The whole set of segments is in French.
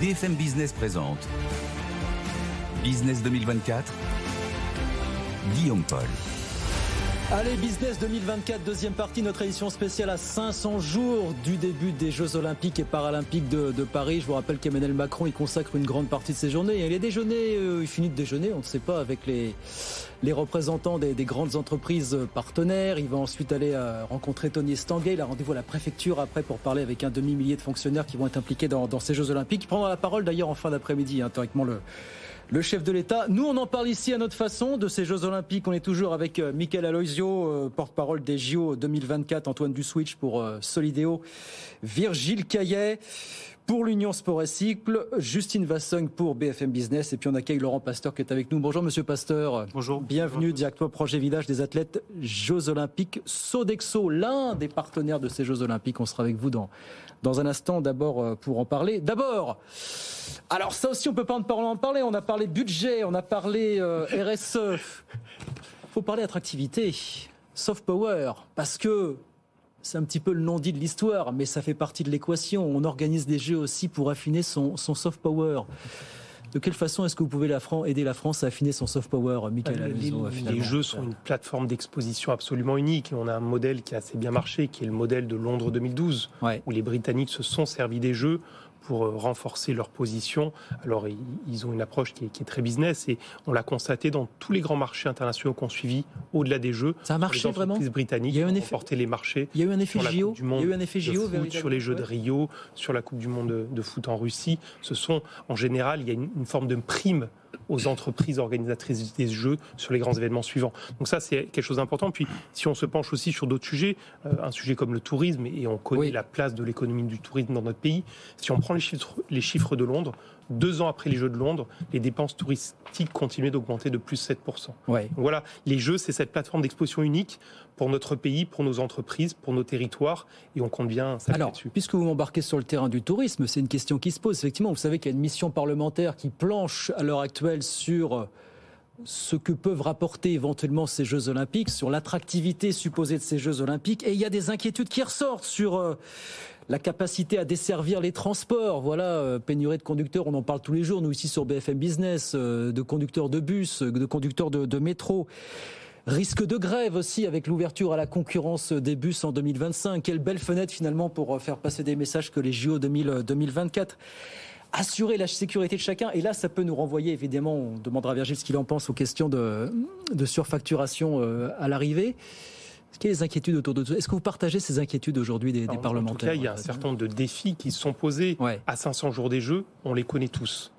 BFM Business présente Business 2024, Guillaume Paul. Allez, Business 2024, deuxième partie, notre édition spéciale à 500 jours du début des Jeux Olympiques et Paralympiques de, Paris. Je vous rappelle qu'Emmanuel Macron y consacre une grande partie de ses journées. Il est déjeuné, euh, il finit de déjeuner, on ne sait pas, avec les, les représentants des, grandes entreprises partenaires. Il va ensuite aller euh, rencontrer Tony Estanguet. Il a rendez-vous à la préfecture après pour parler avec un demi-millier de fonctionnaires qui vont être impliqués dans, ces Jeux Olympiques. Il prendra la parole d'ailleurs en fin d'après-midi, hein, théoriquement le le chef de l'État. Nous, on en parle ici à notre façon de ces Jeux Olympiques. On est toujours avec euh, Michael Aloisio, euh, porte-parole des JO 2024, Antoine Duswitch pour euh, Solidéo, Virgile Caillet pour l'Union Sport et Cycle, Justine Vassogne pour BFM Business et puis on accueille Laurent Pasteur qui est avec nous. Bonjour Monsieur Pasteur. Bonjour. Bienvenue, directeur projet village des athlètes Jeux Olympiques. Sodexo, l'un des partenaires de ces Jeux Olympiques. On sera avec vous dans, dans un instant d'abord pour en parler. D'abord, alors ça aussi, on peut pas en parler. On a parlé budget, on a parlé euh, RSE. faut parler attractivité, soft power, parce que c'est un petit peu le non-dit de l'histoire, mais ça fait partie de l'équation. On organise des jeux aussi pour affiner son, soft power. De quelle façon est-ce que vous pouvez aider la France à affiner son soft power, Michael les, les, jeux sont une plateforme d'exposition absolument unique. On a un modèle qui a assez bien marché, qui est le modèle de Londres 2012, où les Britanniques se sont servis des jeux pour euh, renforcer leur position. Alors, ils ont une approche qui est, très business et on l'a constaté dans tous les grands marchés internationaux qu'on suivi au-delà des jeux. Ça a marché les vraiment britanniques il y a eu un effet... les marchés. Il y a eu un effet JO. Il y a eu un effet JO sur les Jeux de Rio, sur la Coupe du Monde de, foot en Russie. Ce sont, en général, il y a une forme de prime aux entreprises organisatrices des Jeux sur les grands événements suivants. Donc ça, c'est quelque chose d'important. Puis, si on se penche aussi sur d'autres sujets, euh, un sujet comme le tourisme, et on connaît la place de l'économie du tourisme dans notre pays, si on prend les chiffres, les chiffres de Londres, deux ans après les Jeux de Londres, les dépenses touristiques continuaient d'augmenter de plus 7%. Ouais. voilà, les Jeux, c'est cette plateforme d'exposition unique pour notre pays, pour nos entreprises, pour nos territoires, et on compte bien Alors, puisque vous m'embarquez sur le terrain du tourisme, c'est une question qui se pose. Effectivement, vous savez qu'il y a une mission parlementaire qui planche à l'heure actuelle sur ce que peuvent rapporter éventuellement ces Jeux Olympiques, sur l'attractivité supposée de ces Jeux Olympiques, et il y a des inquiétudes qui ressortent sur euh, la capacité à desservir les transports. Voilà, euh, pénurie de conducteurs, on en parle tous les jours, nous ici sur BFM Business, euh, de conducteurs de bus, de conducteurs de, métro. Risque de grève aussi avec l'ouverture à la concurrence des bus en 2025. Quelle belle fenêtre finalement pour faire passer des messages que les JO 2024 assurer la sécurité de chacun. Et là, ça peut nous renvoyer, évidemment, on demandera à Virgile ce qu'il en pense aux questions de, surfacturation euh, à l'arrivée. Est-ce qu'il y a des inquiétudes autour de tout Est-ce que vous partagez ces inquiétudes aujourd'hui des, parlementaires En tout cas, il y a un certain nombre de défis qui sont posés à 500 jours des Jeux. On les connaît tous.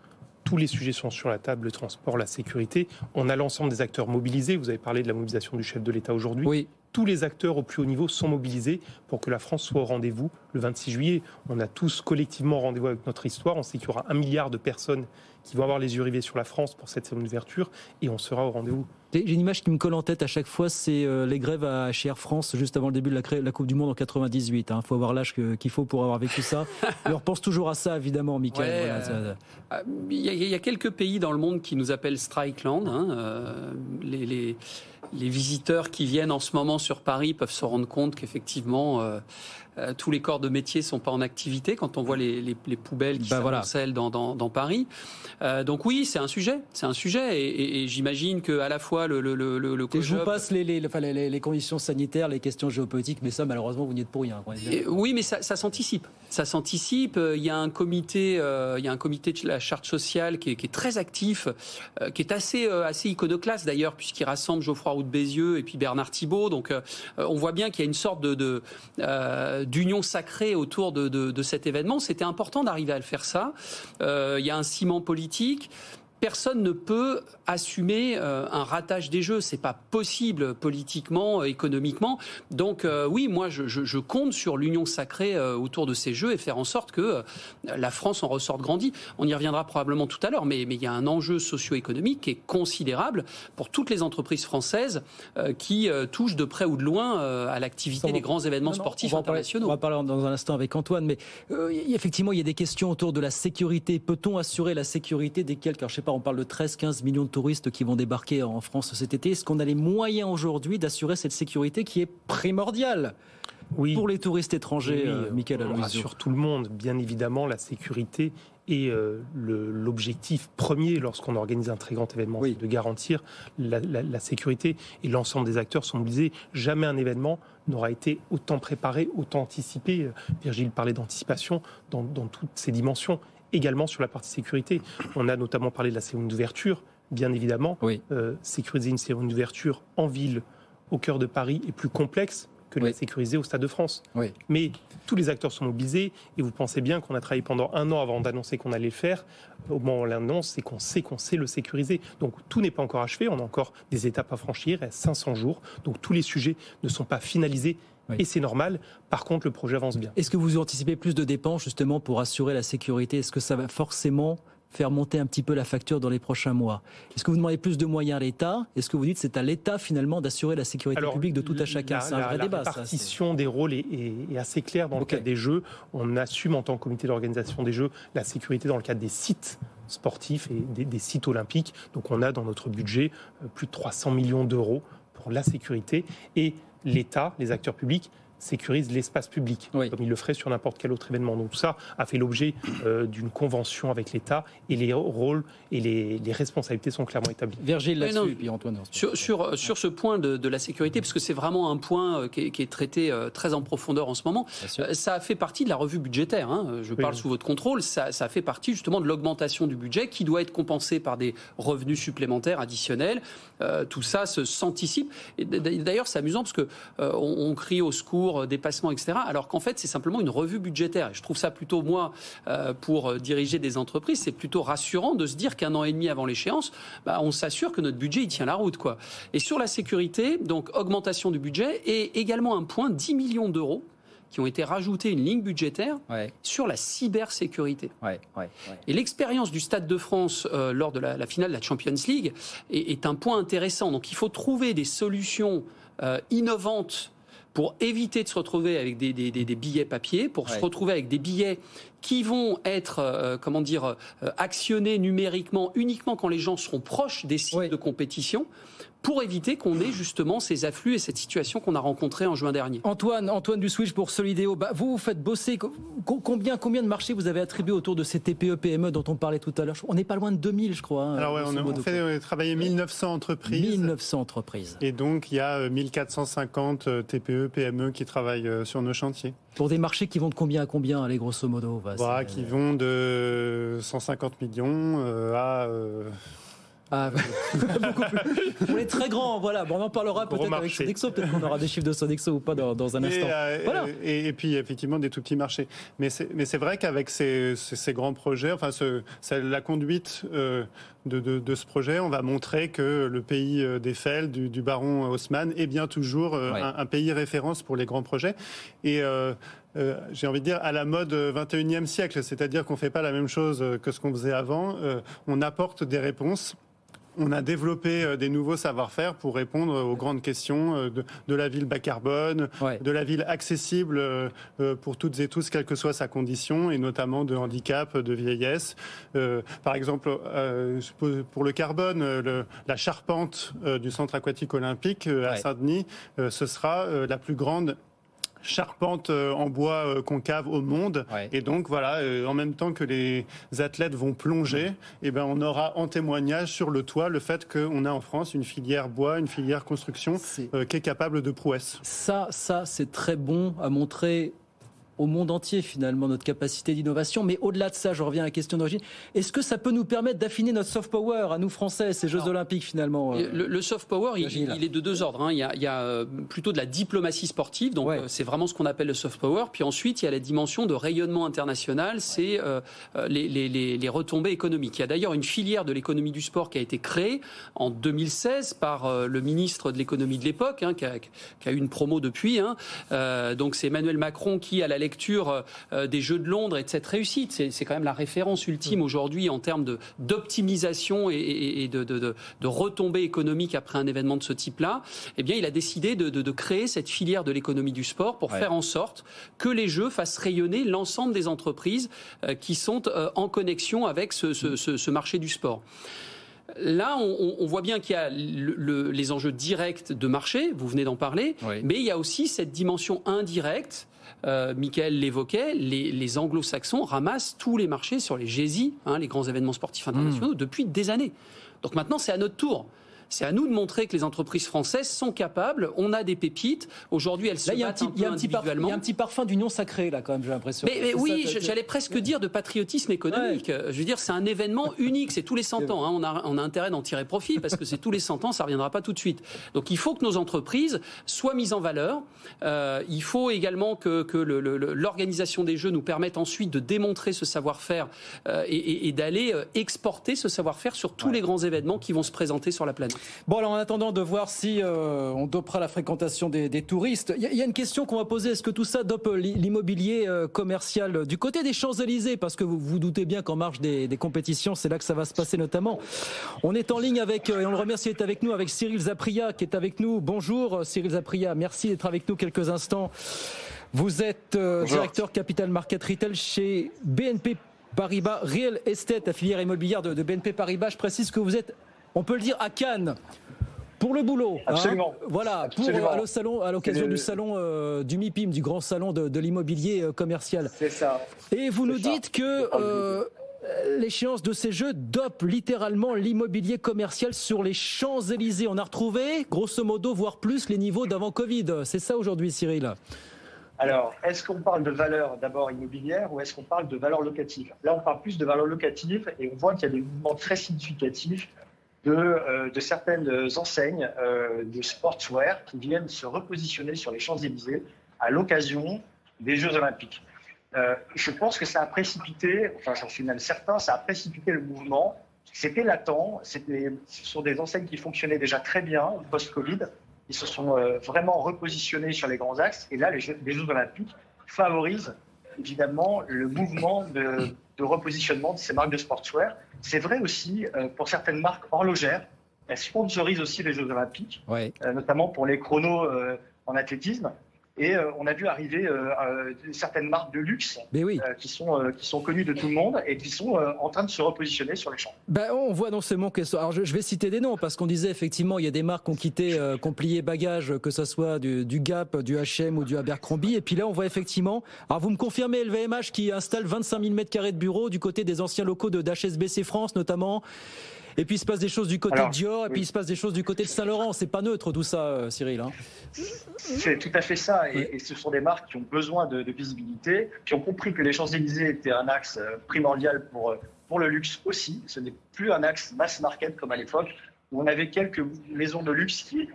Tous les sujets sont sur la table, le transport, la sécurité. On a l'ensemble des acteurs mobilisés. Vous avez parlé de la mobilisation du chef de l'État aujourd'hui. Oui tous les acteurs au plus haut niveau sont mobilisés pour que la France soit au rendez-vous le 26 juillet. On a tous collectivement rendez-vous avec notre histoire. On sait qu'il y aura un milliard de personnes qui vont avoir les yeux rivés sur la France pour cette semaine d'ouverture et on sera au rendez-vous. J'ai une image qui me colle en tête à chaque fois, c'est euh, les grèves à, chez Air France juste avant le début de la, Coupe du Monde en 98. Il hein. faut avoir l'âge qu'il faut pour avoir vécu ça. on pense toujours à ça, évidemment, Michael. Euh, euh, il y, a quelques pays dans le monde qui nous appellent Strikeland. Hein. les les visiteurs qui viennent en ce moment sur Paris peuvent se rendre compte qu'effectivement, euh, euh, tous les corps de métier sont pas en activité quand on voit les, les, les poubelles qui bah dans, dans, dans, Paris. Euh, donc oui, c'est un sujet, c'est un sujet, et, et, et j'imagine que à la fois le le le, le Je vous passe les, les, les, les, conditions sanitaires, les questions géopolitiques, mais ça malheureusement vous n'y êtes pour rien. oui, mais ça, ça s'anticipe, ça s'anticipe. Il y a un comité, euh, il y a un comité de la charte sociale qui est, qui est très actif, euh, qui est assez assez iconoclaste d'ailleurs, puisqu'il rassemble Geoffroy Roux de Bézieux et puis Bernard Thibault. Donc on voit bien qu'il y a une sorte de, de d'union sacrée autour de, de, de cet événement. C'était important d'arriver à le faire ça. Euh, il y a un ciment politique personne ne peut assumer euh, un ratage des jeux. C'est pas possible politiquement, économiquement. Donc euh, oui, moi je, je, compte sur l'union sacrée euh, autour de ces jeux et faire en sorte que la France en ressorte grandie. On y reviendra probablement tout à l'heure, mais, mais il y a un enjeu socio-économique qui est considérable pour toutes les entreprises françaises qui touchent de près ou de loin à l'activité des grands événements sportifs internationaux. on va parler dans un instant avec Antoine, mais effectivement il y a des questions autour de la sécurité. Peut-on assurer la sécurité des quelques, je sais pas on parle de 13-15 millions de touristes qui vont débarquer en France cet été. Est-ce qu'on a les moyens aujourd'hui d'assurer cette sécurité qui est primordiale Oui. pour les touristes étrangers, Oui, euh, Michael on Aloisio rassure tout le monde. Bien évidemment, la sécurité est euh, l'objectif premier lorsqu'on organise un très grand événement, Oui. c'est de garantir la, la- la sécurité et l'ensemble des acteurs sont mobilisés. Jamais un événement n'aura été autant préparé, autant anticipé. Euh, Virgile parlait d'anticipation dans, dans toutes ses dimensions, également sur la partie sécurité. On a notamment parlé de la cérémonie d'ouverture, bien évidemment. Oui. Euh, sécuriser une cérémonie d'ouverture en ville, au cœur de Paris, est plus complexe que de Oui. la sécuriser au Stade de France. Oui. Mais tous les acteurs sont mobilisés et vous pensez bien qu'on a travaillé pendant un an avant d'annoncer qu'on allait le faire. Au moment où on l'annonce, c'est qu'on sait qu'on sait le sécuriser. Donc tout n'est pas encore achevé, on a encore des étapes à franchir, il reste 500 jours. Donc tous les sujets ne sont pas finalisés Oui. et c'est normal. Par contre, le projet avance bien. Est-ce que vous anticipez plus de dépenses justement pour assurer la sécurité? Est-ce que ça va forcément faire monter un petit peu la facture dans les prochains mois? Est-ce que vous demandez plus de moyens à l'État? Est-ce que vous dites que c'est à l'État finalement d'assurer la sécurité publique de tout à chacun? la- C'est un la- vrai la débat. c'est- répartition des rôles est, est- est assez claire dans le cadre des Jeux. On assume en tant que comité d'organisation des Jeux la sécurité dans le cadre des sites sportifs et des, des sites olympiques. Donc on a dans notre budget euh, plus de 300 millions d'euros pour la sécurité et l'État, les acteurs publics sécurisent l'espace public, Oui. comme il le ferait sur n'importe quel autre événement. Donc tout ça a fait l'objet euh, d'une convention avec l'État et les rôles et les, les responsabilités sont clairement établis. Virgile Oui, là-dessus, non, et puis Antoine. Sur, sur, sur ce point de, de la sécurité, parce que c'est vraiment un point euh, qui est, qui est traité euh, très en profondeur en ce moment, euh, ça a fait partie de la revue budgétaire. hein. Je parle Oui. sous votre contrôle. Ça, ça fait partie justement de l'augmentation du budget qui doit être compensé par des revenus supplémentaires additionnels. Euh, tout ça se s'anticipe. D'ailleurs, c'est amusant parce que euh, on, on crie au secours, euh, dépassement, etc. Alors qu'en fait, c'est simplement une revue budgétaire. Et je trouve ça plutôt moi, euh, pour euh, diriger des entreprises, c'est plutôt rassurant de se dire qu'un an et demi avant l'échéance, bah, on s'assure que notre budget il tient la route, quoi. Et sur la sécurité, donc augmentation du budget et également un point 10 millions d'euros qui ont été rajoutés une ligne budgétaire Ouais, sur la cybersécurité. ouais, ouais, ouais. Et l'expérience du Stade de France euh, lors de la, la finale de la Champions League est, est un point intéressant. Donc il faut trouver des solutions euh, innovantes pour éviter de se retrouver avec des, des- des- des billets papier, pour Ouais. se retrouver avec des billets qui vont être, euh, comment dire, euh, actionnés numériquement uniquement quand les gens seront proches des sites de compétition, pour éviter qu'on ait justement ces afflux et cette situation qu'on a rencontrée en juin dernier. Antoine, Antoine du Switch pour Solidéo. Bah, vous, vous faites bosser. co- co- Combien, combien de marchés vous avez attribué autour de ces TPE, PME dont on parlait tout à l'heure? On n'est pas loin de 2000, je crois. hein, Alors ouais, on, a- on fait travailler 1900 entreprises. 1900 entreprises. Et donc, il y a euh, 1450 euh, TPE, PME qui travaillent euh, sur nos chantiers. Pour des marchés qui vont de combien à combien, allez, grosso modo? Bah, c'est- qui vont de 150 millions euh, à... euh, Ah, beaucoup plus. On est très grand, voilà. Bon, on en parlera peut-être avec. Sodexo. Peut-être qu'on aura des chiffres de Sodexo ou pas dans, dans un et, instant. euh, Voilà. et, et puis effectivement des tout petits marchés. Mais c'est, vrai qu'avec ces, ces, ces grands projets, enfin ce, c'est la conduite euh, de, de, de ce projet, on va montrer que le pays euh, d'Eiffel, du, du baron Haussmann, est bien toujours euh, Ouais. un, un pays référence pour les grands projets. Et euh, euh, j'ai envie de dire à la mode euh, 21e siècle, c'est-à-dire qu'on fait pas la même chose que ce qu'on faisait avant. Euh, on apporte des réponses. On a développé euh, des nouveaux savoir-faire pour répondre aux grandes questions euh, de, de la ville bas carbone, Ouais. de la ville accessible euh, pour toutes et tous, quelle que soit sa condition, et notamment de handicap, de vieillesse. Euh, par exemple, euh, pour le carbone, le- la charpente du centre aquatique olympique à Ouais. Saint-Denis, ce sera la plus grande charpente euh, en bois euh, concave au monde. Ouais. Et donc voilà, euh, en même temps que les athlètes vont plonger, eh ben on aura en témoignage sur le toit le fait qu'on a en France une filière bois, une filière construction euh, qui est capable de prouesse. Ça, ça c'est très bon à montrer au monde entier finalement notre capacité d'innovation. Mais au-delà de ça, je reviens à la question d'origine. Est-ce que ça peut nous permettre d'affiner notre soft power à nous Français, ces Jeux Alors, Olympiques finalement euh, Le, le soft power, il, est de deux ordres. hein. Il y a, il y a, euh, plutôt de la diplomatie sportive, donc Ouais. euh, c'est vraiment ce qu'on appelle le soft power. Puis ensuite, il y a la dimension de rayonnement international, c'est euh, les, les- les- les retombées économiques. Il y a d'ailleurs une filière de l'économie du sport qui a été créée en 2016 par euh, le ministre de l'économie de l'époque, hein, qui, a, qui a eu une promo depuis. hein. Euh, donc c'est Emmanuel Macron qui, à la lecture euh, des Jeux de Londres et de cette réussite, c'est quand même la référence ultime aujourd'hui en termes d'optimisation et, et- et de, de, de, de retombées économiques après un événement de ce type-là. Eh bien, il a décidé de, créer cette filière de l'économie du sport pour Ouais. faire en sorte que les Jeux fassent rayonner l'ensemble des entreprises euh, qui sont euh, en connexion avec ce, ce- ce- ce marché du sport. Là, on, voit bien qu'il y a les enjeux directs de marché, vous venez d'en parler, mais il y a aussi cette dimension indirecte. Euh, Michael l'évoquait, les, anglo-saxons ramassent tous les marchés sur les GESI, hein, les grands événements sportifs internationaux, mmh. depuis des années. Donc maintenant, c'est à notre tour. C'est à nous de montrer que les entreprises françaises sont capables. On a des pépites. Aujourd'hui, elles se battent un, peu individuellement. Il y a un petit parfum d'union sacrée, là, quand même, j'ai l'impression. Mais, oui, j'allais presque dire de patriotisme économique. Je veux dire, c'est un événement unique. C'est tous les 100 ans. Hein. On, a, on a intérêt d'en tirer profit parce que c'est tous les 100 ans. Ça ne reviendra pas tout de suite. Donc, il faut que nos entreprises soient mises en valeur. Euh, il faut également que, que l'organisation des jeux nous permette ensuite de démontrer ce savoir-faire euh, et, et, d'aller euh, exporter ce savoir-faire sur tous les grands événements qui vont se présenter sur la planète. Bon, alors en attendant de voir si euh, on dopera la fréquentation des, touristes, il y, a une question qu'on va poser. Est-ce que tout ça dope l'immobilier euh, commercial du côté des Champs-Élysées? Parce que vous vous doutez bien qu'en marge des, compétitions, c'est là que ça va se passer notamment. On est en ligne avec, euh, et on le remercie d'être avec nous, avec Cyril Zapria qui est avec nous. Bonjour Cyril Zapria, merci d'être avec nous quelques instants. Vous êtes directeur Capital Market Retail chez BNP Paribas Real Estate, la filière immobilière de, de BNP Paribas. Je précise que vous êtes on peut le dire, à Cannes. Pour le boulot. Hein. Absolument. voilà, pour à, salon, à l'occasion du salon euh, du MIPIM, du grand salon de, l'immobilier euh, commercial. C'est ça. Et vous nous dites que euh, l'échéance de ces jeux dope littéralement l'immobilier commercial sur les Champs-Élysées. On a retrouvé, grosso modo, voire plus, les niveaux d'avant Covid. C'est ça aujourd'hui, Cyril? Alors, est-ce qu'on parle de valeur d'abord immobilière ou est-ce qu'on parle de valeur locative? Là, on parle plus de valeur locative et on voit qu'il y a des mouvements très significatifs de, euh, de certaines enseignes euh, de sportswear qui viennent se repositionner sur les Champs-Élysées à l'occasion des Jeux Olympiques. Euh, je pense que ça a précipité, enfin j'en suis même certain, ça a précipité le mouvement. C'était latent, ce sont des enseignes qui fonctionnaient déjà très bien post-Covid. Ils se sont vraiment repositionnés sur les grands axes. Et là, les Jeux Olympiques favorisent évidemment le mouvement de, de repositionnement de ces marques de sportswear. C'est vrai aussi euh, pour certaines marques horlogères. Elles sponsorisent aussi les Jeux Olympiques, euh, notamment pour les chronos euh, en athlétisme. Et on a vu arriver certaines marques de luxe qui, sont, qui sont connues de tout le monde et qui sont en train de se repositionner sur les champs. Ben, on voit dans ce manque. Alors je, vais citer des noms parce qu'on disait effectivement il y a des marques qui ont quitté, qui ont plié bagages, que ce soit du, du, Gap, du H&M ou du Abercrombie. Et puis là on voit effectivement. Alors vous me confirmez LVMH qui installe 25 000 mètres carrés de bureaux du côté des anciens locaux de d'HSBC France notamment. Et puis il se passe des choses du côté de Dior, et puis il se passe des choses du côté de Saint-Laurent. C'est pas neutre tout ça, euh, Cyril. Hein. C'est tout à fait ça. Et, ce sont des marques qui ont besoin de, visibilité, qui ont compris que les Champs-Élysées étaient un axe euh, primordial pour, euh, pour le luxe aussi. Ce n'est plus un axe mass market comme à l'époque, où on avait quelques maisons de luxe qui,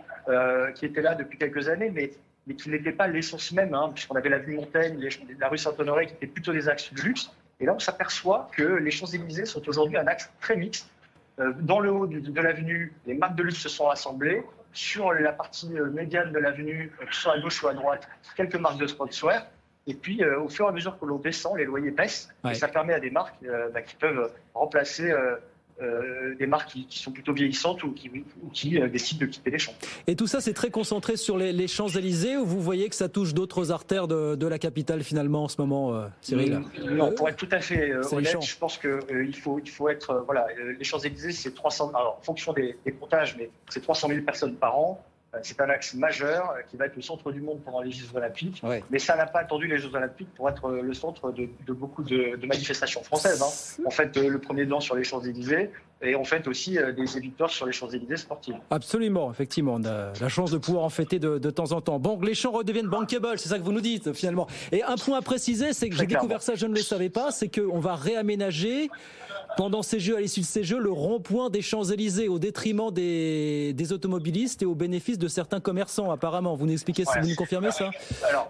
qui étaient là depuis quelques années, mais mais qui n'étaient pas l'essence même, hein, puisqu'on avait la vue Montaigne, la rue Saint-Honoré, qui étaient plutôt des axes de luxe. Et là, on s'aperçoit que les Champs-Élysées sont aujourd'hui un axe très mixte dans le haut de, l'avenue, les marques de luxe se sont rassemblées. Sur la partie euh, médiane de l'avenue, euh, soit à gauche ou à droite, quelques marques de sportswear. Et puis, au fur et à mesure que l'on descend, les loyers baissent. Et ça permet à des marques bah, qui peuvent remplacer euh, des marques qui, sont plutôt vieillissantes ou qui, qui euh, décident de quitter les champs. Et tout ça, c'est très concentré sur les, Champs-Élysées ou vous voyez que ça touche d'autres artères de, la capitale finalement en ce moment, euh, Cyril Non, pour être tout à fait honnête, je pense qu'il faut, il faut être. voilà, les Champs-Élysées, c'est 300. Alors, en fonction des, des comptages, mais c'est 300 000 personnes par an. Euh, c'est un axe majeur euh, qui va être le centre du monde pendant les Jeux Olympiques. Mais ça n'a pas attendu les Jeux Olympiques pour être euh, le centre de, beaucoup de, manifestations françaises. Hein. On fait le premier dan sur les Champs-Élysées et on fait aussi des éditeurs sur les Champs-Élysées sportives. Absolument, effectivement. On a la chance de pouvoir en fêter de, temps en temps. Bon, les champs redeviennent bankable, c'est ça que vous nous dites finalement. Et un point à préciser, c'est que j'ai découvert ça, je ne le savais pas, c'est qu'on va réaménager pendant ces Jeux, à l'issue de ces Jeux, le rond-point des Champs-Élysées au détriment des, automobilistes et au bénéfice de certains commerçants, apparemment. Vous nous expliquez, si vous nous confirmez ça? Alors,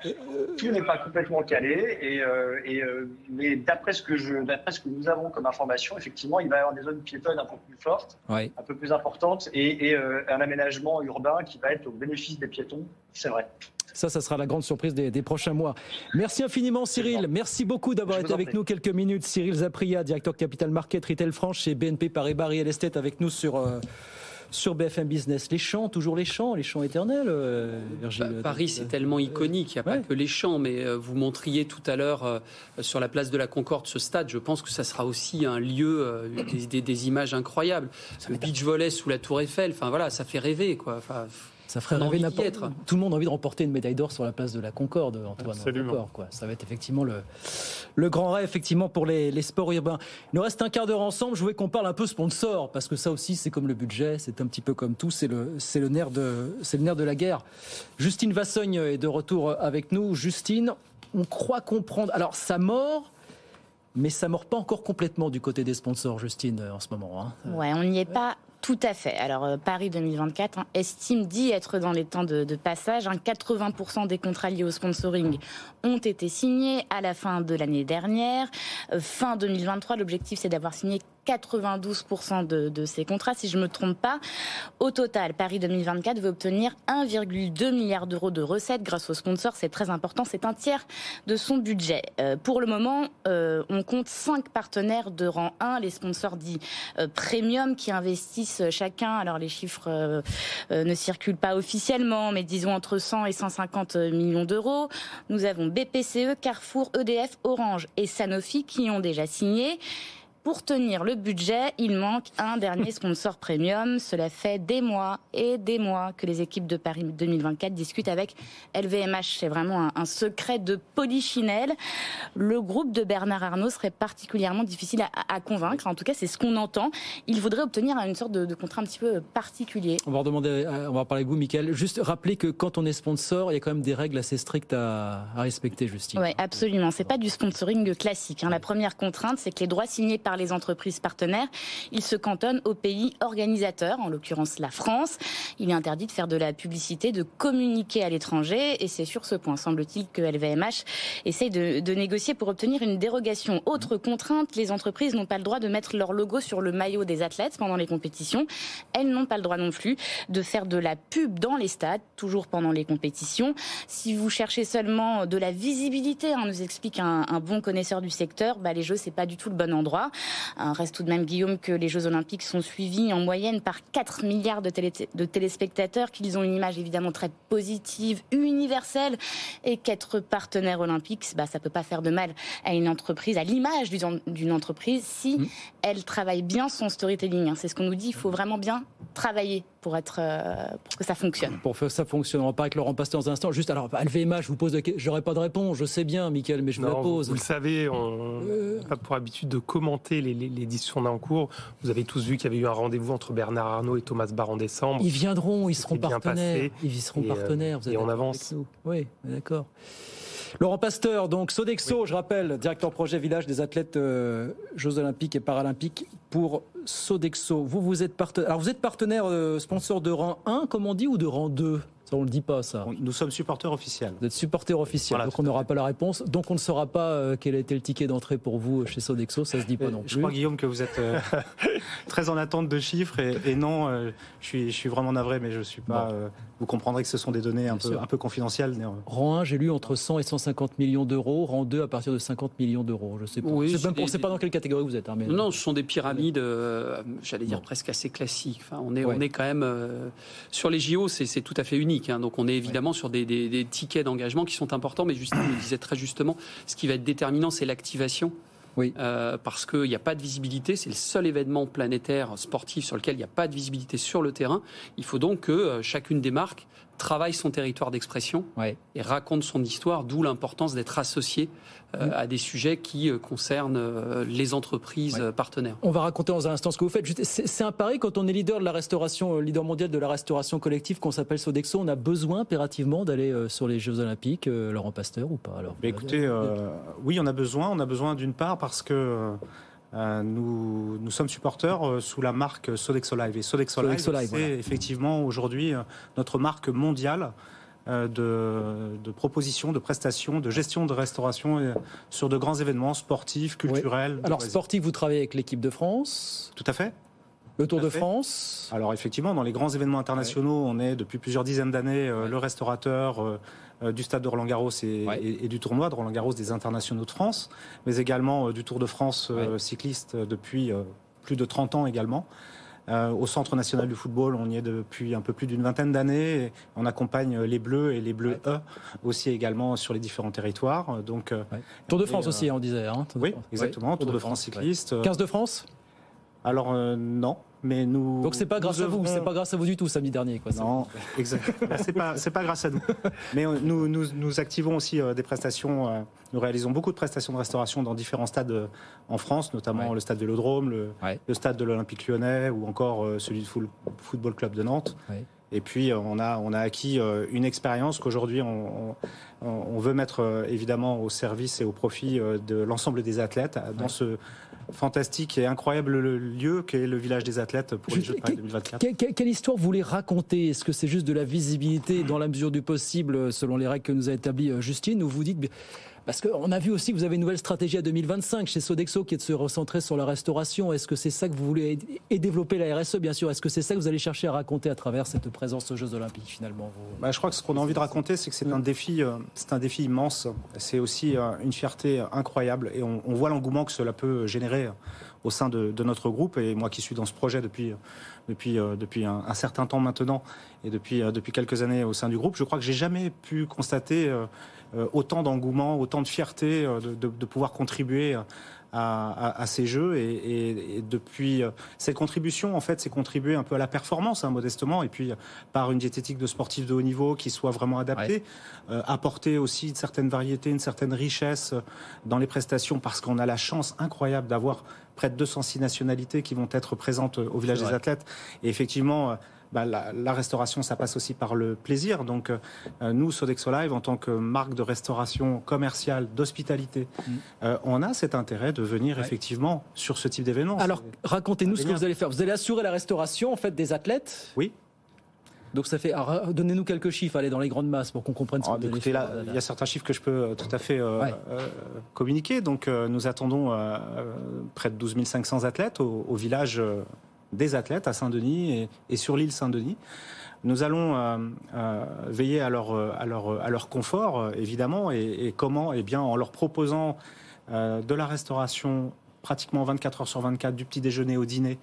tout n'est pas complètement calé, et, euh, euh, mais d'après ce, que je, ce que nous avons comme information, effectivement, il va y avoir des zones piétonnes un peu plus fortes, un peu plus importantes, et, euh, un aménagement urbain qui va être au bénéfice des piétons, c'est vrai. Ça, ça sera la grande surprise des, prochains mois. Merci infiniment, Cyril. Merci beaucoup d'avoir été avec nous quelques minutes. Cyril Zapria, directeur Capital Market Retail France chez BNP Paribas Real Estate, avec nous sur. Euh, sur BFM Business. Les champs, toujours les champs, les champs éternels. Bah, Paris, c'est tellement iconique, il n'y a pas que les champs, mais vous montriez tout à l'heure sur la place de la Concorde ce stade. Je pense que ça sera aussi un lieu des, des, images incroyables. Le beach volley sous la Tour Eiffel, enfin voilà, ça fait rêver quoi. Enfin, ça ferait rêver n'importe. Tout le monde a envie de remporter une médaille d'or sur la place de la Concorde, Antoine. Absolument. quoi. Ça va être effectivement le, le grand rêve effectivement pour les, les, sports urbains. Il nous reste un quart d'heure ensemble. Je voulais qu'on parle un peu sponsor parce que ça aussi c'est comme le budget, c'est un petit peu comme tout. C'est le c'est le nerf de c'est le nerf de la guerre. Justine Vassogne est de retour avec nous. Justine, on croit comprendre. Alors ça mord mais ça mord pas encore complètement du côté des sponsors, Justine, en ce moment. Hein. Ouais, on n'y est pas tout à fait. Alors euh, Paris 2024 hein, estime dit être dans les temps de, passage. 80% hein. des contrats liés au sponsoring ont été signés à la fin de l'année dernière. Euh, fin 2023, l'objectif c'est d'avoir signé 92% de, ces contrats, si je ne me trompe pas. Au total, Paris 2024 veut obtenir 1,2 milliard d'euros de recettes grâce aux sponsors. C'est très important, c'est un tiers de son budget. Euh, pour le moment, euh, on compte 5 partenaires de rang 1, les sponsors dits euh, premium qui investissent chacun. Alors les chiffres ne circulent pas officiellement, mais disons entre 100 et 150 millions d'euros. Nous avons BPCE, Carrefour, EDF, Orange et Sanofi qui ont déjà signé. Pour tenir le budget, il manque un dernier sponsor premium. Cela fait des mois et des mois que les équipes de Paris 2024 discutent avec LVMH. C'est vraiment un, secret de polichinelle. Le groupe de Bernard Arnault serait particulièrement difficile à, convaincre. En tout cas, c'est ce qu'on entend. Il voudrait obtenir une sorte de, contrat un petit peu particulier. On va demander, on va parler avec vous, Michael. Juste rappeler que quand on est sponsor, il y a quand même des règles assez strictes à, respecter, Justine. Oui, absolument. C'est pas du sponsoring classique. Hein. La première contrainte, c'est que les droits signés par les entreprises partenaires, il se cantonne aux pays organisateurs, en l'occurrence la France. Il est interdit de faire de la publicité, de communiquer à l'étranger, et c'est sur ce point, semble-t-il, que LVMH essaye de, négocier pour obtenir une dérogation. Autre contrainte, les entreprises n'ont pas le droit de mettre leur logo sur le maillot des athlètes pendant les compétitions. Elles n'ont pas le droit non plus de faire de la pub dans les stades, toujours pendant les compétitions. Si vous cherchez seulement de la visibilité, hein, nous explique un, bon connaisseur du secteur, les jeux c'est pas du tout le bon endroit. Reste tout de même, Guillaume, que les Jeux Olympiques sont suivis en moyenne par 4 milliards de, de téléspectateurs, qu'ils ont une image évidemment très positive, universelle, et qu'être partenaire olympique, bah, ça peut pas faire de mal à une entreprise, à l'image d'une entreprise, si mmh. elle travaille bien son storytelling. Hein. C'est ce qu'on nous dit, il faut vraiment bien travailler pour, être, euh, pour que ça fonctionne. Pour que ça fonctionne, on va pas avec Laurent Pasteur dans un instant. Juste, alors, LVMH, je vous pose, j'aurais pas de réponse, je sais bien, Michael, mais je vous la pose. Vous, le savez, on euh. n'a pas pour habitude de commenter les, les, discussions en cours. Vous avez tous vu qu'il y avait eu un rendez-vous entre Bernard Arnault et Thomas Barr en décembre. Ils viendront, ils seront partenaires. Ils seront euh, partenaires. et on avance. Oui, d'accord. Laurent Pasteur, donc Sodexo, je rappelle, directeur projet village des athlètes euh, Jeux Olympiques et Paralympiques pour Sodexo. Vous, vous êtes partenaire, alors vous êtes partenaire euh, sponsor de rang 1, comme on dit, ou de rang 2 ça, on ne le dit pas, ça. Nous sommes supporters officiels. Vous êtes supporters officiels, donc on n'aura pas la réponse. Donc on ne saura pas euh, quel a été le ticket d'entrée pour vous chez Sodexo, ça se dit pas non plus. Je crois, Guillaume, que vous êtes euh, très en attente de chiffres et, non, euh, je, suis, je suis vraiment navré, mais je suis pas. vous comprendrez que ce sont des données un, peu, un peu, confidentielles. Rang 1, j'ai lu entre 100 et 150 millions d'euros. Rang 2, à partir de 50 millions d'euros. Je sais pas. Oui, c'est pas, pas dans quelle catégorie vous êtes. Hein, Non, ce sont des pyramides, j'allais dire presque assez classiques. Enfin, on, est, on est quand même. sur les JO, c'est tout à fait unique. Hein, donc on est évidemment sur des, tickets d'engagement qui sont importants, mais Justine le disait très justement, ce qui va être déterminant, c'est l'activation. Oui. Euh, parce qu'il n'y a pas de visibilité, c'est le seul événement planétaire sportif sur lequel il n'y a pas de visibilité sur le terrain. Il faut donc que euh, chacune des marques travaille son territoire d'expression et raconte son histoire, d'où l'importance d'être associé euh, à des sujets qui euh, concernent euh, les entreprises partenaires. On va raconter dans un instant ce que vous faites. C'est un pari quand on est leader de la restauration, leader mondial de la restauration collective qu'on s'appelle Sodexo, on a besoin impérativement d'aller sur les Jeux Olympiques, Laurent Pasteur ou pas alors Écoutez, oui, on a besoin. On a besoin d'une part parce que euh, nous, nous, sommes supporters euh, sous la marque Sodexo Live. Et Sodexo, Live, c'est effectivement aujourd'hui euh, notre marque mondiale de, de, propositions, de prestations, de gestion de restauration sur de grands événements sportifs, culturels. Alors sportifs, vous travaillez avec l'équipe de France Tout à fait. Le Tour de France Alors effectivement, dans les grands événements internationaux, on est depuis plusieurs dizaines d'années le restaurateur du stade de Roland Garros et, du tournoi de Roland Garros des internationaux de France, mais également euh, du Tour de France euh, cycliste depuis plus de 30 ans également. au Centre national du football, on y est depuis un peu plus d'une vingtaine d'années. On accompagne les Bleus et les Bleus E aussi également sur les différents territoires. Donc, Tour de France aussi, on disait. Hein, oui, exactement. Tour, de, France, cycliste. 15 de France? Alors non, mais nous. Donc c'est pas grâce à vous, c'est pas grâce à vous du tout samedi dernier, quoi. Non, exactement. c'est pas c'est pas grâce à nous. Mais nous nous, nous activons aussi des prestations. nous réalisons beaucoup de prestations de restauration dans différents stades en France, notamment le stade Vélodrome, le, le stade de l'Olympique Lyonnais ou encore celui du Football Club de Nantes. Et puis on a on a acquis une expérience qu'aujourd'hui on, on, on, veut mettre évidemment au service et au profit de l'ensemble des athlètes dans ce fantastique et incroyable lieu qu'est le village des athlètes pour les Jeux de Paris 2024. Quelle, histoire vous voulez raconter Est-ce que c'est juste de la visibilité dans la mesure du possible, selon les règles que nous a établies euh, Justine, ou vous dites parce qu'on a vu aussi que vous avez une nouvelle stratégie à 2025 chez Sodexo qui est de se recentrer sur la restauration. Est-ce que c'est ça que vous voulez et développer la RSE bien sûr? Est-ce que c'est ça que vous allez chercher à raconter à travers cette présence aux Jeux Olympiques finalement bah, Je crois que ce qu'on a envie de raconter, c'est que c'est un défi, euh, c'est un défi immense. C'est aussi euh, une fierté incroyable et on, voit l'engouement que cela peut générer au sein de, notre groupe. Et moi qui suis dans ce projet depuis, depuis, euh, depuis un, certain temps maintenant et depuis, depuis quelques années au sein du groupe, je crois que j'ai jamais pu constater euh, autant d'engouement, autant de fierté euh, de, pouvoir contribuer à, ces jeux. Et, depuis euh, cette contribution en fait c'est contribuer un peu à la performance hein, modestement et puis par une diététique de sportifs de haut niveau qui soit vraiment adaptée apporter aussi une certaine variété une certaine richesse dans les prestations parce qu'on a la chance incroyable d'avoir près de 206 nationalités qui vont être présentes au village des athlètes. Et effectivement bah, la, restauration, ça passe aussi par le plaisir. Donc, euh, nous, Sodexo Live, en tant que marque de restauration commerciale, d'hospitalité, mm. euh, on a cet intérêt de venir effectivement sur ce type d'événement. Alors, racontez-nous ce que vous allez faire. Vous allez assurer la restauration en fait des athlètes Oui. Donc ça fait. Donnez-nous quelques chiffres, allez dans les grandes masses pour qu'on comprenne ce oh, que écoutez, là, Il y a certains chiffres que je peux euh, tout à fait communiquer. Donc nous attendons près de 12 500 athlètes au, au village des athlètes à Saint-Denis et, sur l'île Saint-Denis. Nous allons euh, euh, veiller à leur, à leur, à leur confort, euh, évidemment, et, comment? Eh bien, en leur proposant de la restauration pratiquement 24 heures sur 24, du petit déjeuner au dîner,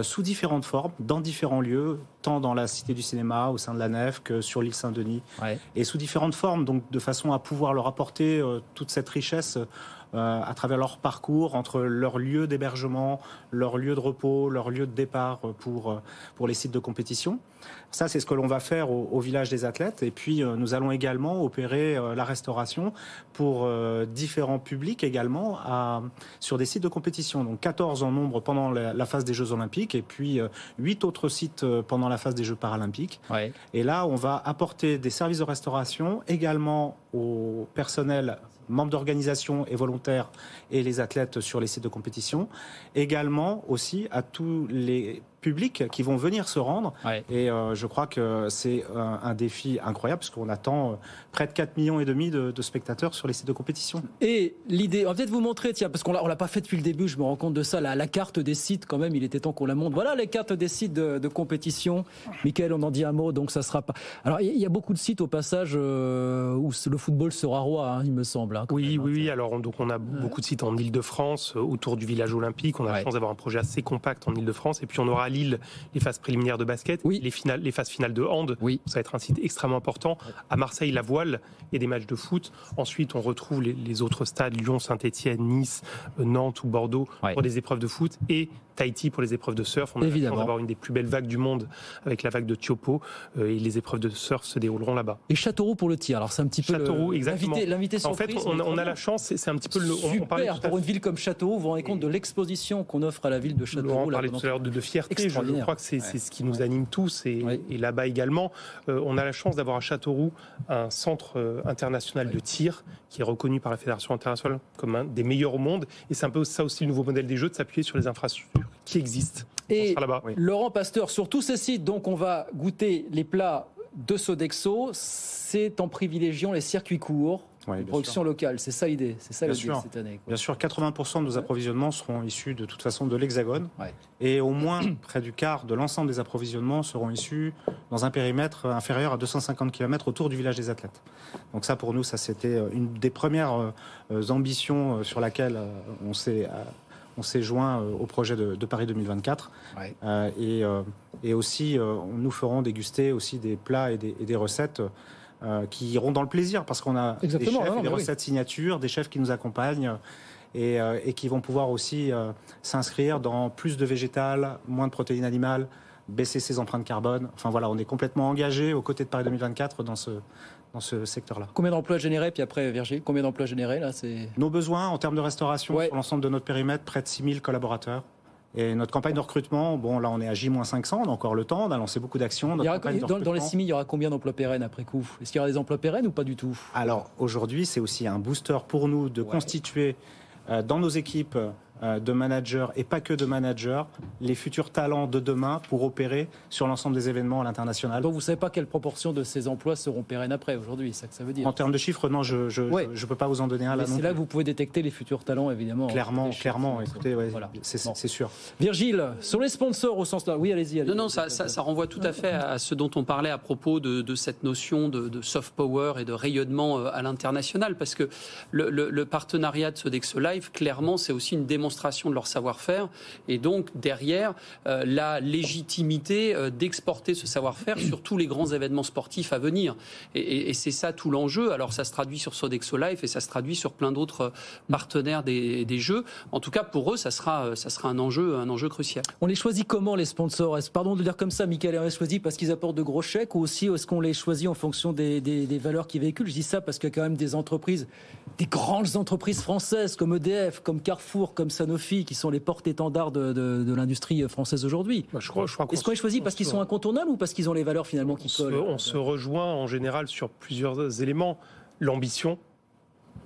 sous différentes formes, dans différents lieux, tant dans la Cité du Cinéma, au sein de la Nef, que sur l'île Saint-Denis, et sous différentes formes, donc de façon à pouvoir leur apporter toute cette richesse euh, à travers leur parcours entre leur lieu d'hébergement, leur lieu de repos, leur lieu de départ pour, euh, pour les sites de compétition. Ça, c'est ce que l'on va faire au, village des athlètes. Et puis, euh, nous allons également opérer la restauration pour différents publics également à, sur des sites de compétition. Donc 14 en nombre pendant la, phase des Jeux Olympiques et puis 8 autres sites pendant la phase des Jeux Paralympiques. Et là, on va apporter des services de restauration également au personnel membres d'organisation et volontaires et les athlètes sur les sites de compétition. Également aussi à tous les publics qui vont venir se rendre. Et euh, je crois que c'est un, défi incroyable parce qu'on attend euh, près de 4 millions et demi de, spectateurs sur les sites de compétition. Et l'idée, on va peut-être vous montrer, tiens, parce qu'on l'a, l'a pas fait depuis le début, je me rends compte de ça, la, la carte des sites quand même, il était temps qu'on la montre. Voilà les cartes des sites de, compétition. Michael, on en dit un mot, donc ça sera pas. Alors il y, a beaucoup de sites au passage euh, où le football sera roi, hein, il me semble. Hein, oui, oui, oui. Alors donc on a beaucoup de sites en Ile-de-France, autour du village olympique. On a la chance d'avoir un projet assez compact en Ile-de-France, et puis on aura Lille, les phases préliminaires de basket, oui. les, finales, les phases finales de hand. Oui. Ça va être un site extrêmement important. À Marseille, la voile et des matchs de foot. Ensuite, on retrouve les, autres stades, Lyon, Saint-Etienne, Nice, euh, Nantes ou Bordeaux pour des épreuves de foot. Et Tahiti pour les épreuves de surf. On a d'avoir une des plus belles vagues du monde avec la vague de Tiopo euh, et les épreuves de surf se dérouleront là-bas. Et Châteauroux pour le tir. Alors c'est un petit peu Châteauroux, exactement. L'invité En fait, on, a la chance, c'est un petit peu le. Super pour une ville comme Châteauroux. Vous vous rendez compte de l'exposition qu'on offre à la ville de Châteauroux. On parlait tout à l'heure de, fierté. Je, crois que c'est ce qui nous anime tous et, là-bas également. Euh, on a la chance d'avoir à Châteauroux un centre euh, international de tir qui est reconnu par la Fédération internationale comme un des meilleurs au monde. Et c'est un peu ça aussi le nouveau modèle des jeux de s'appuyer sur les infrastructures qui existent. Et Laurent Pasteur, sur tous ces sites, donc on va goûter les plats de Sodexo, c'est en privilégiant les circuits courts. production locale, c'est ça l'idée, c'est ça l'idée cette année. Bien sûr, 80% de nos approvisionnements seront issus de toute façon de l'Hexagone, et au moins près du quart de l'ensemble des approvisionnements seront issus dans un périmètre inférieur à 250 km autour du village des athlètes. Donc ça, pour nous, ça c'était une des premières euh, ambitions euh, sur laquelle euh, on s'est on s'est joint au projet de, Paris 2024. et, et, aussi, nous ferons déguster aussi des plats et des, recettes qui iront dans le plaisir parce qu'on a des chefs, des recettes signatures, des chefs qui nous accompagnent. Et, et, qui vont pouvoir aussi s'inscrire dans plus de végétal, moins de protéines animales, baisser ses empreintes carbone. Enfin voilà, on est complètement engagé aux côtés de Paris 2024 dans ce, dans ce secteur-là. Combien d'emplois générés Puis après, Virgile, combien d'emplois générés là Nos besoins en termes de restauration sur l'ensemble de notre périmètre, près de 6000 collaborateurs. Et notre campagne de recrutement, bon là on est à J-500, on a encore le temps, on a lancé beaucoup d'actions. Dans, dans, les 6000, il y aura combien d'emplois pérennes après coup? Est-ce qu'il y aura des emplois pérennes ou pas du tout? Alors aujourd'hui, c'est aussi un booster pour nous de constituer euh, dans nos équipes de managers et pas que de managers, les futurs talents de demain pour opérer sur l'ensemble des événements à l'international. Donc vous ne savez pas quelle proportion de ces emplois seront pérennes après aujourd'hui, c'est ça que ça veut dire En termes de chiffres, non, je ne peux pas vous en donner un là. C'est là que vous pouvez détecter les futurs talents, évidemment. Clairement, clairement, écoutez, c'est sûr. Virgile, sur les sponsors au sens là, oui, allez-y. non, non, ça, ça, renvoie tout à fait à ce dont on parlait à propos de, cette notion de, soft power et de rayonnement euh, à l'international, parce que le, le partenariat de Sodexo Live, clairement, c'est aussi une démonstration de leur savoir-faire et donc derrière euh, la légitimité euh, d'exporter ce savoir-faire sur tous les grands événements sportifs à venir. Et, c'est ça tout l'enjeu. Alors ça se traduit sur Sodexo Life et ça se traduit sur plein d'autres euh, partenaires des, jeux. En tout cas, pour eux, ça sera, ça sera un enjeu, un enjeu crucial. On les choisit comment les sponsors? Pardon de dire comme ça, Michael, on les choisit parce qu'ils apportent de gros chèques ou aussi est-ce qu'on les choisit en fonction des, des valeurs qu'ils véhiculent? Je dis ça parce qu'il y a quand même des entreprises, des grandes entreprises françaises comme EDF, comme Carrefour, comme Sanofi, qui sont les porte-étendards de, l'industrie française aujourd'hui. Bah, je crois, je crois Est-ce qu'on les choisit parce qu'ils sont incontournables ou parce qu'ils ont les valeurs finalement qui collent On se rejoint en général sur plusieurs éléments. L'ambition,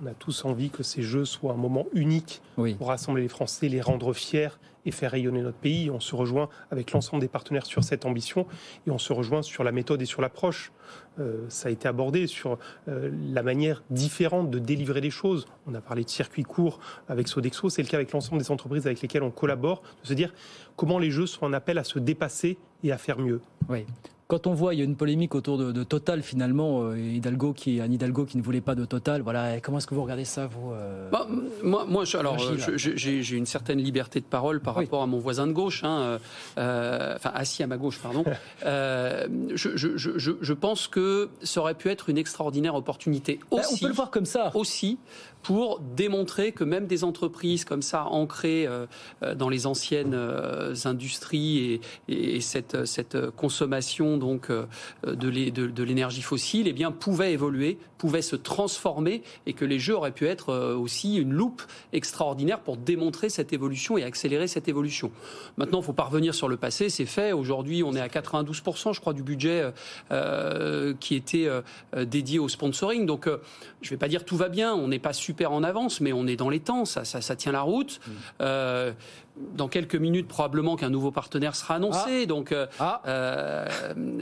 on a tous envie que ces jeux soient un moment unique pour rassembler les Français, les rendre fiers et faire rayonner notre pays. On se rejoint avec l'ensemble des partenaires sur cette ambition et on se rejoint sur la méthode et sur l'approche. Euh, ça a été abordé sur euh, la manière différente de délivrer les choses. On a parlé de circuit court avec Sodexo, c'est le cas avec l'ensemble des entreprises avec lesquelles on collabore, de se dire comment les jeux sont un appel à se dépasser et à faire mieux. Oui. Quand on voit, il y a une polémique autour de, Total finalement, euh, Hidalgo qui, Anne Hidalgo qui ne voulait pas de Total. Voilà, comment est-ce que vous regardez ça, vous euh, bah, Moi, moi alors, j'ai une certaine liberté de parole par rapport à mon voisin de gauche, hein, euh, enfin assis à ma gauche, pardon. je, pense que ça aurait pu être une extraordinaire opportunité aussi. Bah, on peut le voir comme ça. Aussi pour démontrer que même des entreprises comme ça, ancrées euh, euh, dans les anciennes euh, industries et, cette, cette, consommation donc de l'énergie fossile, eh bien, pouvaient évoluer, pouvaient se transformer et que les jeux auraient pu être aussi une loupe extraordinaire pour démontrer cette évolution et accélérer cette évolution. Maintenant, il faut pas revenir sur le passé, c'est fait. Aujourd'hui, on est à 92%, je crois, du budget qui était dédié au sponsoring. Donc, je ne vais pas dire tout va bien, on n'est pas super en avance, mais on est dans les temps, ça, ça, tient la route. Mm. Euh, dans quelques minutes, probablement qu'un nouveau partenaire sera annoncé. Ah. Donc, euh, ah. euh,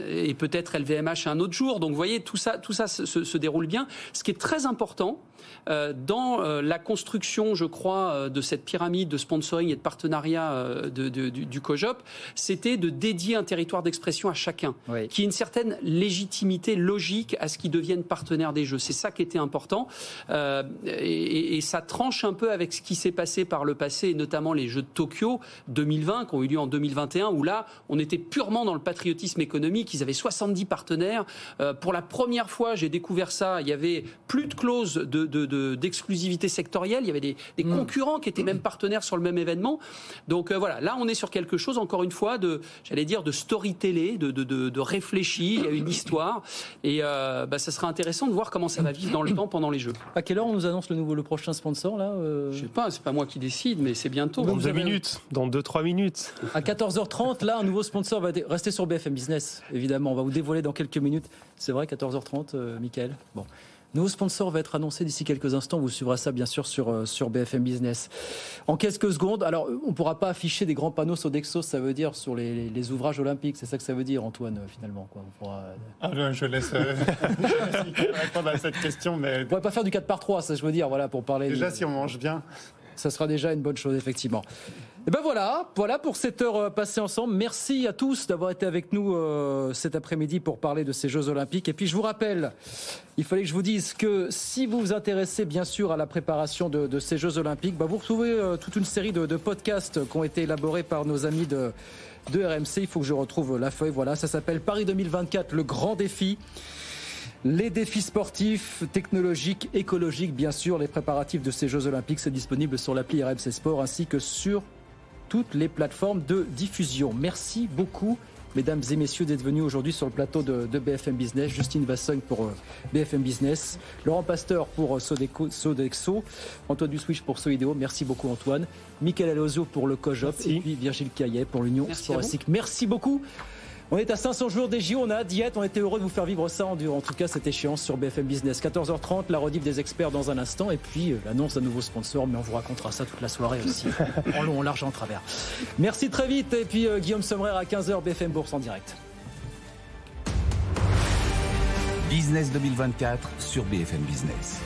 et peut-être LVMH un autre jour. Donc, vous voyez, tout ça, tout ça se, déroule bien. Ce qui est très important dans la construction, je crois, de cette pyramide de sponsoring et de partenariat de, du, du, COJOP, c'était de dédier un territoire d'expression à chacun, qui ait une certaine légitimité logique à ce qu'ils deviennent partenaires des Jeux. C'est ça qui était important. Et, et, ça tranche un peu avec ce qui s'est passé par le passé, notamment les Jeux de Tokyo Tokyo 2020, qui ont eu lieu en 2021, où là, on était purement dans le patriotisme économique. Ils avaient 70 partenaires. Euh, pour la première fois, j'ai découvert ça. Il y avait plus de clauses d'exclusivité de, sectorielle. Il y avait des, hmm. concurrents qui étaient même partenaires sur le même événement. Donc euh, voilà, là, on est sur quelque chose, encore une fois, de, j'allais dire, de storytelling, de, de, réfléchi. Il y a une histoire. Et euh, bah, ça sera intéressant de voir comment ça va vivre dans le temps pendant les Jeux. À quelle heure on nous annonce le nouveau, le prochain sponsor là Je sais pas, c'est pas moi qui décide, mais c'est bientôt. Dans deux minutes dans 2-3 minutes. À 14h30, là, un nouveau sponsor va rester sur BFM Business, évidemment. On va vous dévoiler dans quelques minutes. C'est vrai, 14h30, euh, Michael? Bon. Nouveau sponsor va être annoncé d'ici quelques instants. Vous suivrez ça bien sûr sur, euh, sur BFM Business. En quelques secondes, alors on ne pourra pas afficher des grands panneaux Sodexo, ça veut dire sur les, les ouvrages olympiques. C'est ça que ça veut dire, Antoine, euh, finalement. Quoi. On pourra... ah, je laisse, répondre à cette question. Mais... On ne pourrait pas faire du 4 par 3, ça je veux dire, voilà, pour parler. Déjà, si on mange bien. Ça sera déjà une bonne chose, effectivement. Et ben voilà, voilà pour cette heure euh, passée ensemble. Merci à tous d'avoir été avec nous euh, cet après-midi pour parler de ces Jeux Olympiques. Et puis je vous rappelle, il fallait que je vous dise que si vous vous intéressez bien sûr à la préparation de, ces Jeux Olympiques, bah, vous retrouvez euh, toute une série de, de, podcasts qui ont été élaborés par nos amis de, de RMC. Il faut que je retrouve la feuille. Voilà, ça s'appelle Paris 2024, le grand défi. Les défis sportifs, technologiques, écologiques, bien sûr, les préparatifs de ces Jeux Olympiques, c'est disponible sur l'appli RMC Sport ainsi que sur toutes les plateformes de diffusion. Merci beaucoup mesdames et messieurs, d'être venus aujourd'hui sur le plateau de, BFM Business. Justine Vassogne pour euh, BFM Business, Laurent Pasteur pour euh, Sodexo, Antoine Duswich pour Soideo. Merci beaucoup Antoine. Michael Alozio pour le COJOP et puis Virgile Caillet pour l'Union Sportstique. Merci beaucoup. On est à 500 jours des JO, on a diète, on était heureux de vous faire vivre ça en, en tout cas cette échéance sur BFM Business. 14h30, la rediff des experts dans un instant et puis euh, l'annonce d'un nouveau sponsor, mais on vous racontera ça toute la soirée aussi, en long, en large, en travers. Merci très vite et puis euh, Guillaume Sommerer à 15h BFM Bourse en direct. Business 2024 sur BFM Business.